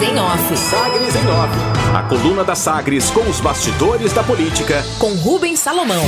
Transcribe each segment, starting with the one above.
Sagres em Off. Sagres em Off. A coluna da Sagres com os bastidores da política. Com Rubens Salomão.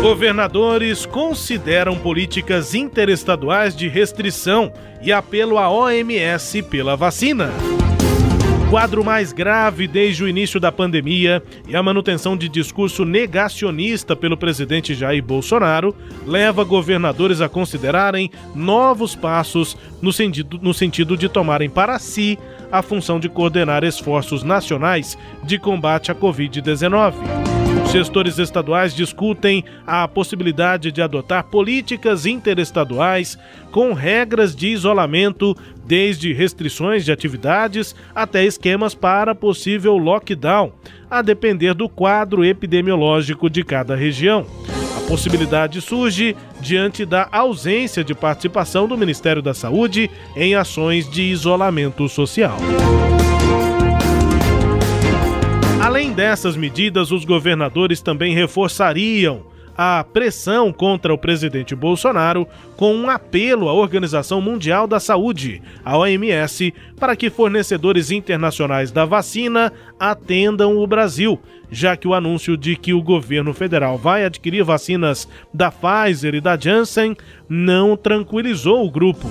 Governadores consideram políticas interestaduais de restrição e apelo à OMS pela vacina. Quadro mais grave desde o início da pandemia e a manutenção de discurso negacionista pelo presidente Jair Bolsonaro leva governadores a considerarem novos passos no sentido, no sentido de tomarem para si a função de coordenar esforços nacionais de combate à Covid-19. Gestores estaduais discutem a possibilidade de adotar políticas interestaduais com regras de isolamento, desde restrições de atividades até esquemas para possível lockdown, a depender do quadro epidemiológico de cada região. A possibilidade surge diante da ausência de participação do Ministério da Saúde em ações de isolamento social. Dessas medidas, os governadores também reforçariam a pressão contra o presidente Bolsonaro com um apelo à Organização Mundial da Saúde, a OMS, para que fornecedores internacionais da vacina atendam o Brasil, já que o anúncio de que o governo federal vai adquirir vacinas da Pfizer e da Janssen não tranquilizou o grupo.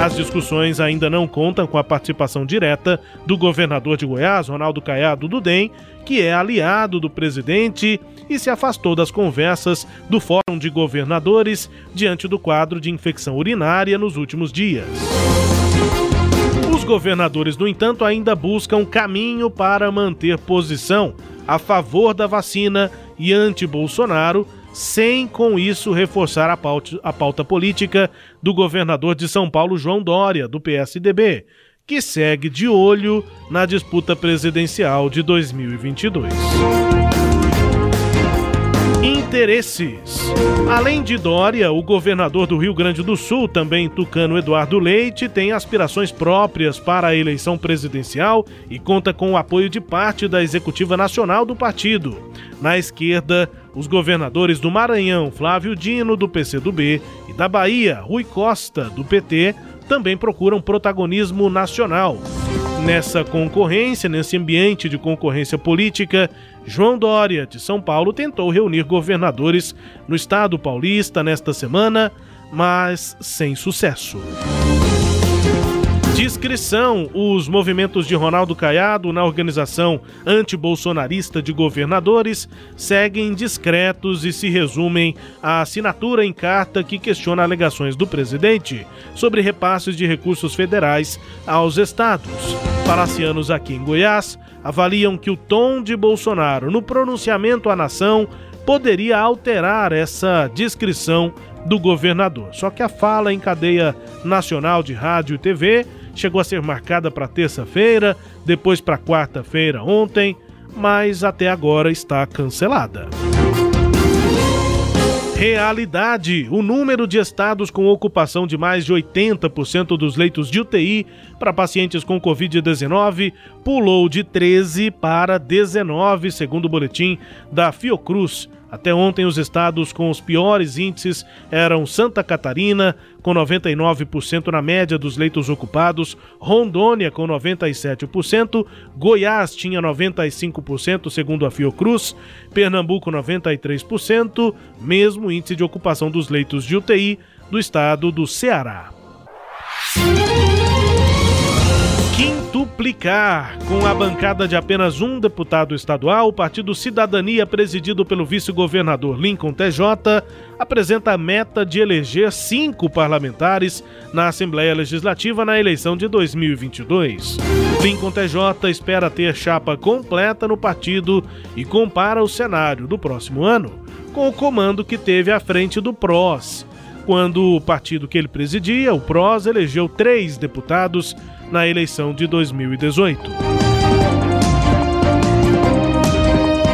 As discussões ainda não contam com a participação direta do governador de Goiás, Ronaldo Caiado do DEM, que é aliado do presidente e se afastou das conversas do Fórum de Governadores diante do quadro de infecção urinária nos últimos dias. Os governadores, no entanto, ainda buscam caminho para manter posição a favor da vacina e anti-Bolsonaro, sem com isso reforçar a pauta, a pauta política do governador de São Paulo, João Dória, do PSDB, que segue de olho na disputa presidencial de 2022 interesses. Além de Dória, o governador do Rio Grande do Sul, também tucano Eduardo Leite, tem aspirações próprias para a eleição presidencial e conta com o apoio de parte da executiva nacional do partido. Na esquerda, os governadores do Maranhão, Flávio Dino, do PCdoB, e da Bahia, Rui Costa, do PT, também procuram protagonismo nacional. Nessa concorrência, nesse ambiente de concorrência política, João Dória, de São Paulo, tentou reunir governadores no estado paulista nesta semana, mas sem sucesso. Discrição: os movimentos de Ronaldo Caiado na organização antibolsonarista de governadores seguem discretos e se resumem à assinatura em carta que questiona alegações do presidente sobre repasses de recursos federais aos estados. Palacianos aqui em Goiás avaliam que o tom de Bolsonaro no pronunciamento à nação poderia alterar essa descrição do governador. Só que a fala em cadeia nacional de rádio e TV chegou a ser marcada para terça-feira, depois para quarta-feira ontem, mas até agora está cancelada. Realidade: o número de estados com ocupação de mais de 80% dos leitos de UTI para pacientes com Covid-19 pulou de 13 para 19, segundo o boletim da Fiocruz. Até ontem, os estados com os piores índices eram Santa Catarina, com 99% na média dos leitos ocupados, Rondônia, com 97%, Goiás tinha 95%, segundo a Fiocruz, Pernambuco, 93%, mesmo índice de ocupação dos leitos de UTI do estado do Ceará quintuplicar. Com a bancada de apenas um deputado estadual, o Partido Cidadania, presidido pelo vice-governador Lincoln TJ, apresenta a meta de eleger cinco parlamentares na Assembleia Legislativa na eleição de 2022. Lincoln TJ espera ter chapa completa no partido e compara o cenário do próximo ano com o comando que teve à frente do PROS quando o partido que ele presidia, o PROS, elegeu três deputados na eleição de 2018.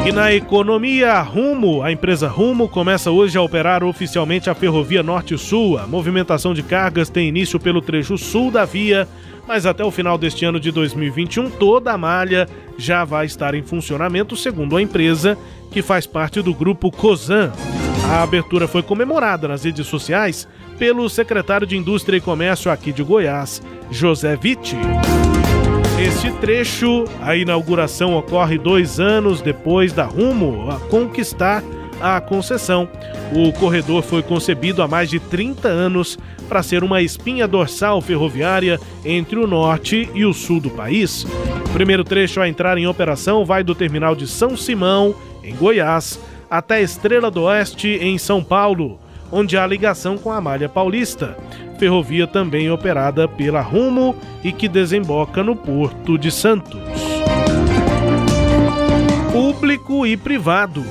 E na economia, Rumo, a empresa Rumo começa hoje a operar oficialmente a Ferrovia Norte-Sul. A movimentação de cargas tem início pelo trecho sul da via, mas até o final deste ano de 2021 toda a malha já vai estar em funcionamento, segundo a empresa, que faz parte do grupo Cosan. A abertura foi comemorada nas redes sociais pelo secretário de Indústria e Comércio aqui de Goiás, José Vitti. Este trecho, a inauguração ocorre dois anos depois da Rumo a conquistar a concessão. O corredor foi concebido há mais de 30 anos para ser uma espinha dorsal ferroviária entre o norte e o sul do país. O primeiro trecho a entrar em operação vai do terminal de São Simão, em Goiás, até Estrela do Oeste, em São Paulo, onde há ligação com a Malha Paulista ferrovia também operada pela Rumo e que desemboca no Porto de Santos. Público e privado.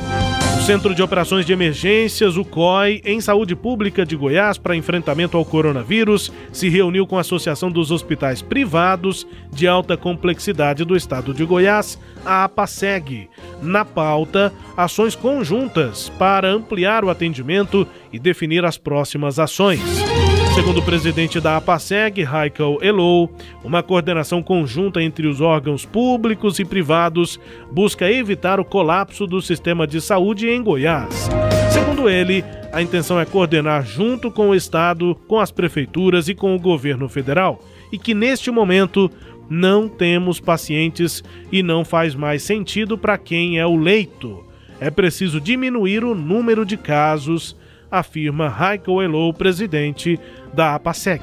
Centro de Operações de Emergências, o COI, em Saúde Pública de Goiás para enfrentamento ao coronavírus, se reuniu com a Associação dos Hospitais Privados de Alta Complexidade do Estado de Goiás, a APASEG. Na pauta, ações conjuntas para ampliar o atendimento e definir as próximas ações. Segundo o presidente da APASEG, Michael Elou, uma coordenação conjunta entre os órgãos públicos e privados busca evitar o colapso do sistema de saúde em Goiás. Segundo ele, a intenção é coordenar junto com o Estado, com as prefeituras e com o governo federal, e que neste momento não temos pacientes e não faz mais sentido para quem é o leito. É preciso diminuir o número de casos afirma Raiko Elou, presidente da APASEG.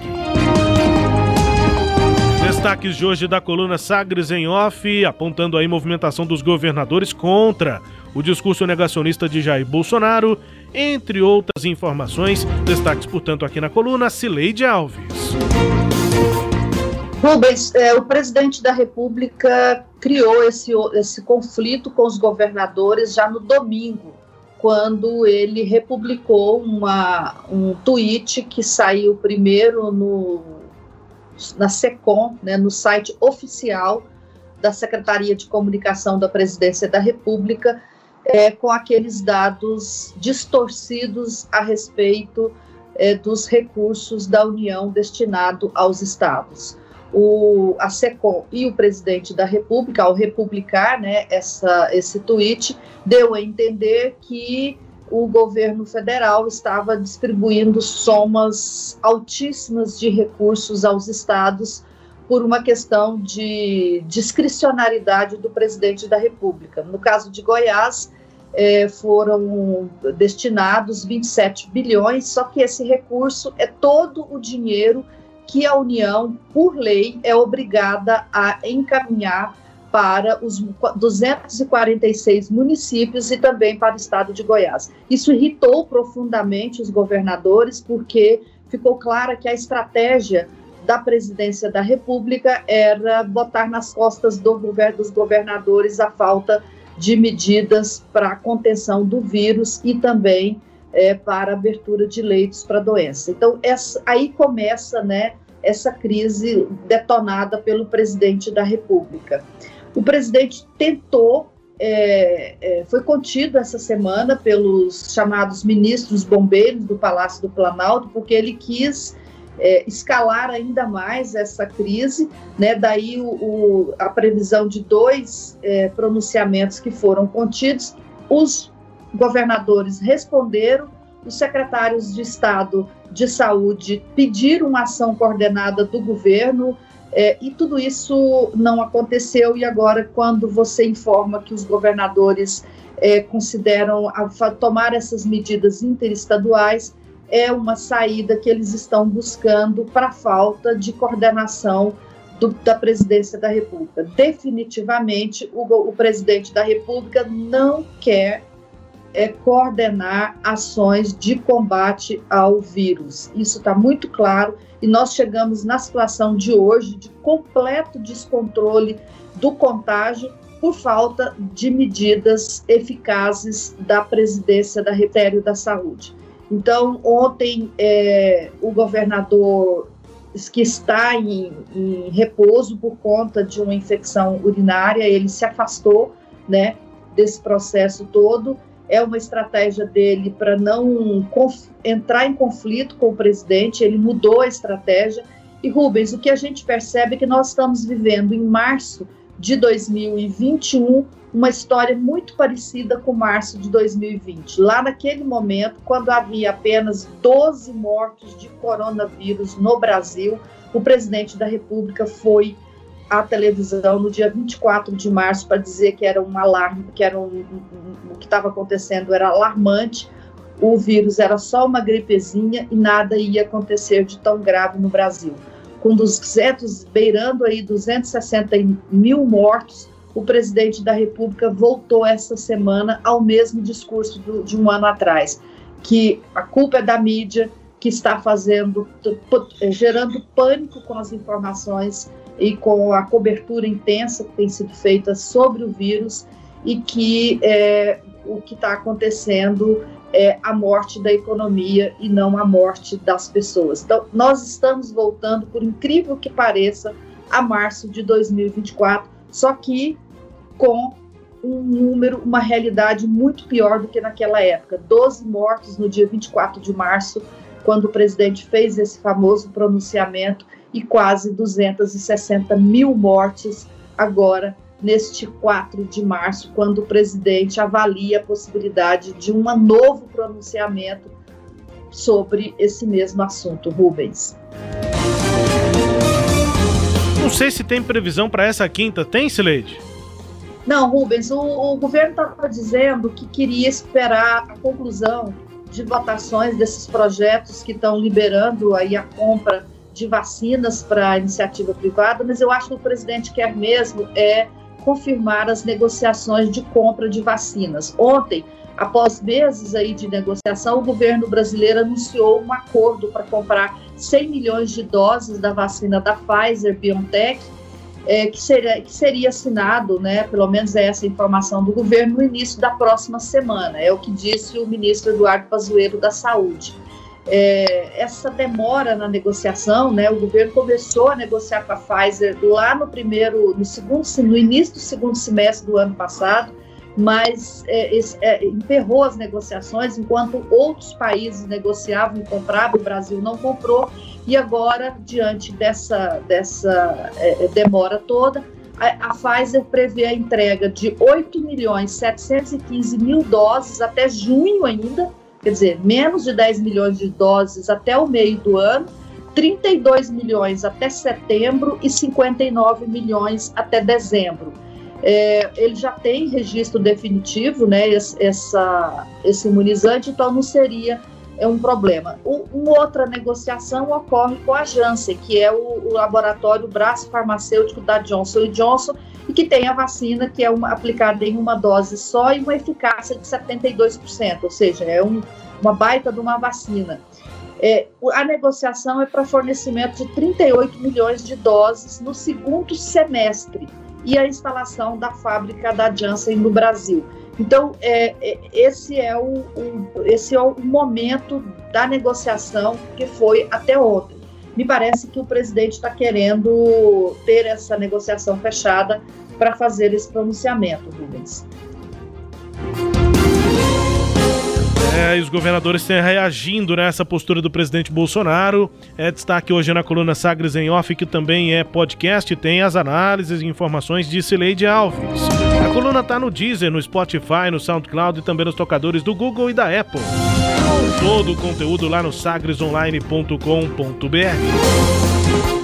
Destaques de hoje da coluna Sagres em Off, apontando a movimentação dos governadores contra o discurso negacionista de Jair Bolsonaro, entre outras informações. Destaques, portanto, aqui na coluna Cileide Alves. Rubens, é, o presidente da República criou esse, esse conflito com os governadores já no domingo, quando ele republicou uma, um tweet que saiu primeiro no, na SECOM, né, no site oficial da Secretaria de Comunicação da Presidência da República, é, com aqueles dados distorcidos a respeito é, dos recursos da União destinado aos estados o, a SECOM e o presidente da República, ao republicar né, essa, esse tweet, deu a entender que o governo federal estava distribuindo somas altíssimas de recursos aos estados por uma questão de discricionariedade do presidente da República. No caso de Goiás, eh, foram destinados 27 bilhões, só que esse recurso é todo o dinheiro que a União, por lei, é obrigada a encaminhar para os 246 municípios e também para o estado de Goiás. Isso irritou profundamente os governadores, porque ficou clara que a estratégia da presidência da República era botar nas costas do governo, dos governadores a falta de medidas para a contenção do vírus e também é, para abertura de leitos para doença. Então, essa, aí começa né, essa crise detonada pelo presidente da República. O presidente tentou, é, é, foi contido essa semana pelos chamados ministros bombeiros do Palácio do Planalto, porque ele quis é, escalar ainda mais essa crise, né? Daí o, o, a previsão de dois é, pronunciamentos que foram contidos. Os governadores responderam, os secretários de Estado de Saúde pediram uma ação coordenada do governo é, e tudo isso não aconteceu. E agora, quando você informa que os governadores é, consideram a, tomar essas medidas interestaduais, é uma saída que eles estão buscando para falta de coordenação do, da presidência da República. Definitivamente, o, o presidente da República não quer é coordenar ações de combate ao vírus. Isso está muito claro e nós chegamos na situação de hoje de completo descontrole do contágio por falta de medidas eficazes da presidência da Retério da Saúde. Então, ontem, é, o governador que está em, em repouso por conta de uma infecção urinária, ele se afastou, né, desse processo todo é uma estratégia dele para não entrar em conflito com o presidente, ele mudou a estratégia. E Rubens, o que a gente percebe é que nós estamos vivendo em março de 2021 uma história muito parecida com março de 2020. Lá naquele momento, quando havia apenas 12 mortos de coronavírus no Brasil, o presidente da República foi à televisão no dia 24 de março para dizer que era um alarme, que era um, um, o que estava acontecendo era alarmante, o vírus era só uma gripezinha e nada ia acontecer de tão grave no Brasil. Com 200, beirando aí 260 mil mortos, o presidente da República voltou essa semana ao mesmo discurso do, de um ano atrás, que a culpa é da mídia, que está fazendo, gerando pânico com as informações e com a cobertura intensa que tem sido feita sobre o vírus e que é, o que está acontecendo é a morte da economia e não a morte das pessoas. Então, nós estamos voltando, por incrível que pareça, a março de 2024, só que com um número, uma realidade muito pior do que naquela época. 12 mortos no dia 24 de março, quando o presidente fez esse famoso pronunciamento, e quase 260 mil mortes agora, neste 4 de março, quando o presidente avalia a possibilidade de um novo pronunciamento sobre esse mesmo assunto. Rubens. Não sei se tem previsão para essa quinta. Tem, Sileide? Não, Rubens, o, o governo estava dizendo que queria esperar a conclusão de votações desses projetos que estão liberando aí a compra de vacinas para a iniciativa privada, mas eu acho que o presidente quer mesmo é confirmar as negociações de compra de vacinas. Ontem, após meses aí de negociação, o governo brasileiro anunciou um acordo para comprar 100 milhões de doses da vacina da Pfizer BioNTech é, que, seria, que seria assinado, né, pelo menos é essa informação do governo, no início da próxima semana. É o que disse o ministro Eduardo Pazuello da Saúde. É, essa demora na negociação, né, o governo começou a negociar com a Pfizer lá no primeiro, no segundo, no início do segundo semestre do ano passado, mas é, é, emperrou as negociações enquanto outros países negociavam e compravam, o Brasil não comprou e agora, diante dessa, dessa é, é demora toda, a, a, Pfizer prevê a entrega de 8 milhões 715 mil doses até junho ainda, quer dizer, menos de 10 milhões de doses até o meio do ano, 32 milhões até setembro e 59 milhões até dezembro. É, ele já tem registro definitivo, né, essa, esse imunizante, então não seria é um problema. O, uma outra negociação ocorre com a Janssen, que é o, o laboratório braço farmacêutico da Johnson Johnson, e que tem a vacina que é uma, aplicada em uma dose só e uma eficácia de 72%, ou seja, é um, uma baita de uma vacina. É, a negociação é para fornecimento de 38 milhões de doses no segundo semestre e a instalação da fábrica da Janssen no Brasil. Então, é, é, esse, é o, o, esse é o momento da negociação que foi até ontem. Me parece que o presidente está querendo ter essa negociação fechada para fazer esse pronunciamento, Rubens. É, e os governadores estão reagindo nessa né, postura do presidente Bolsonaro. É destaque hoje na coluna Sagres em Off, que também é podcast, tem as análises e informações de Cileide Alves. A coluna está no Deezer, no Spotify, no SoundCloud e também nos tocadores do Google e da Apple. Todo o conteúdo lá no sagresonline.com.br.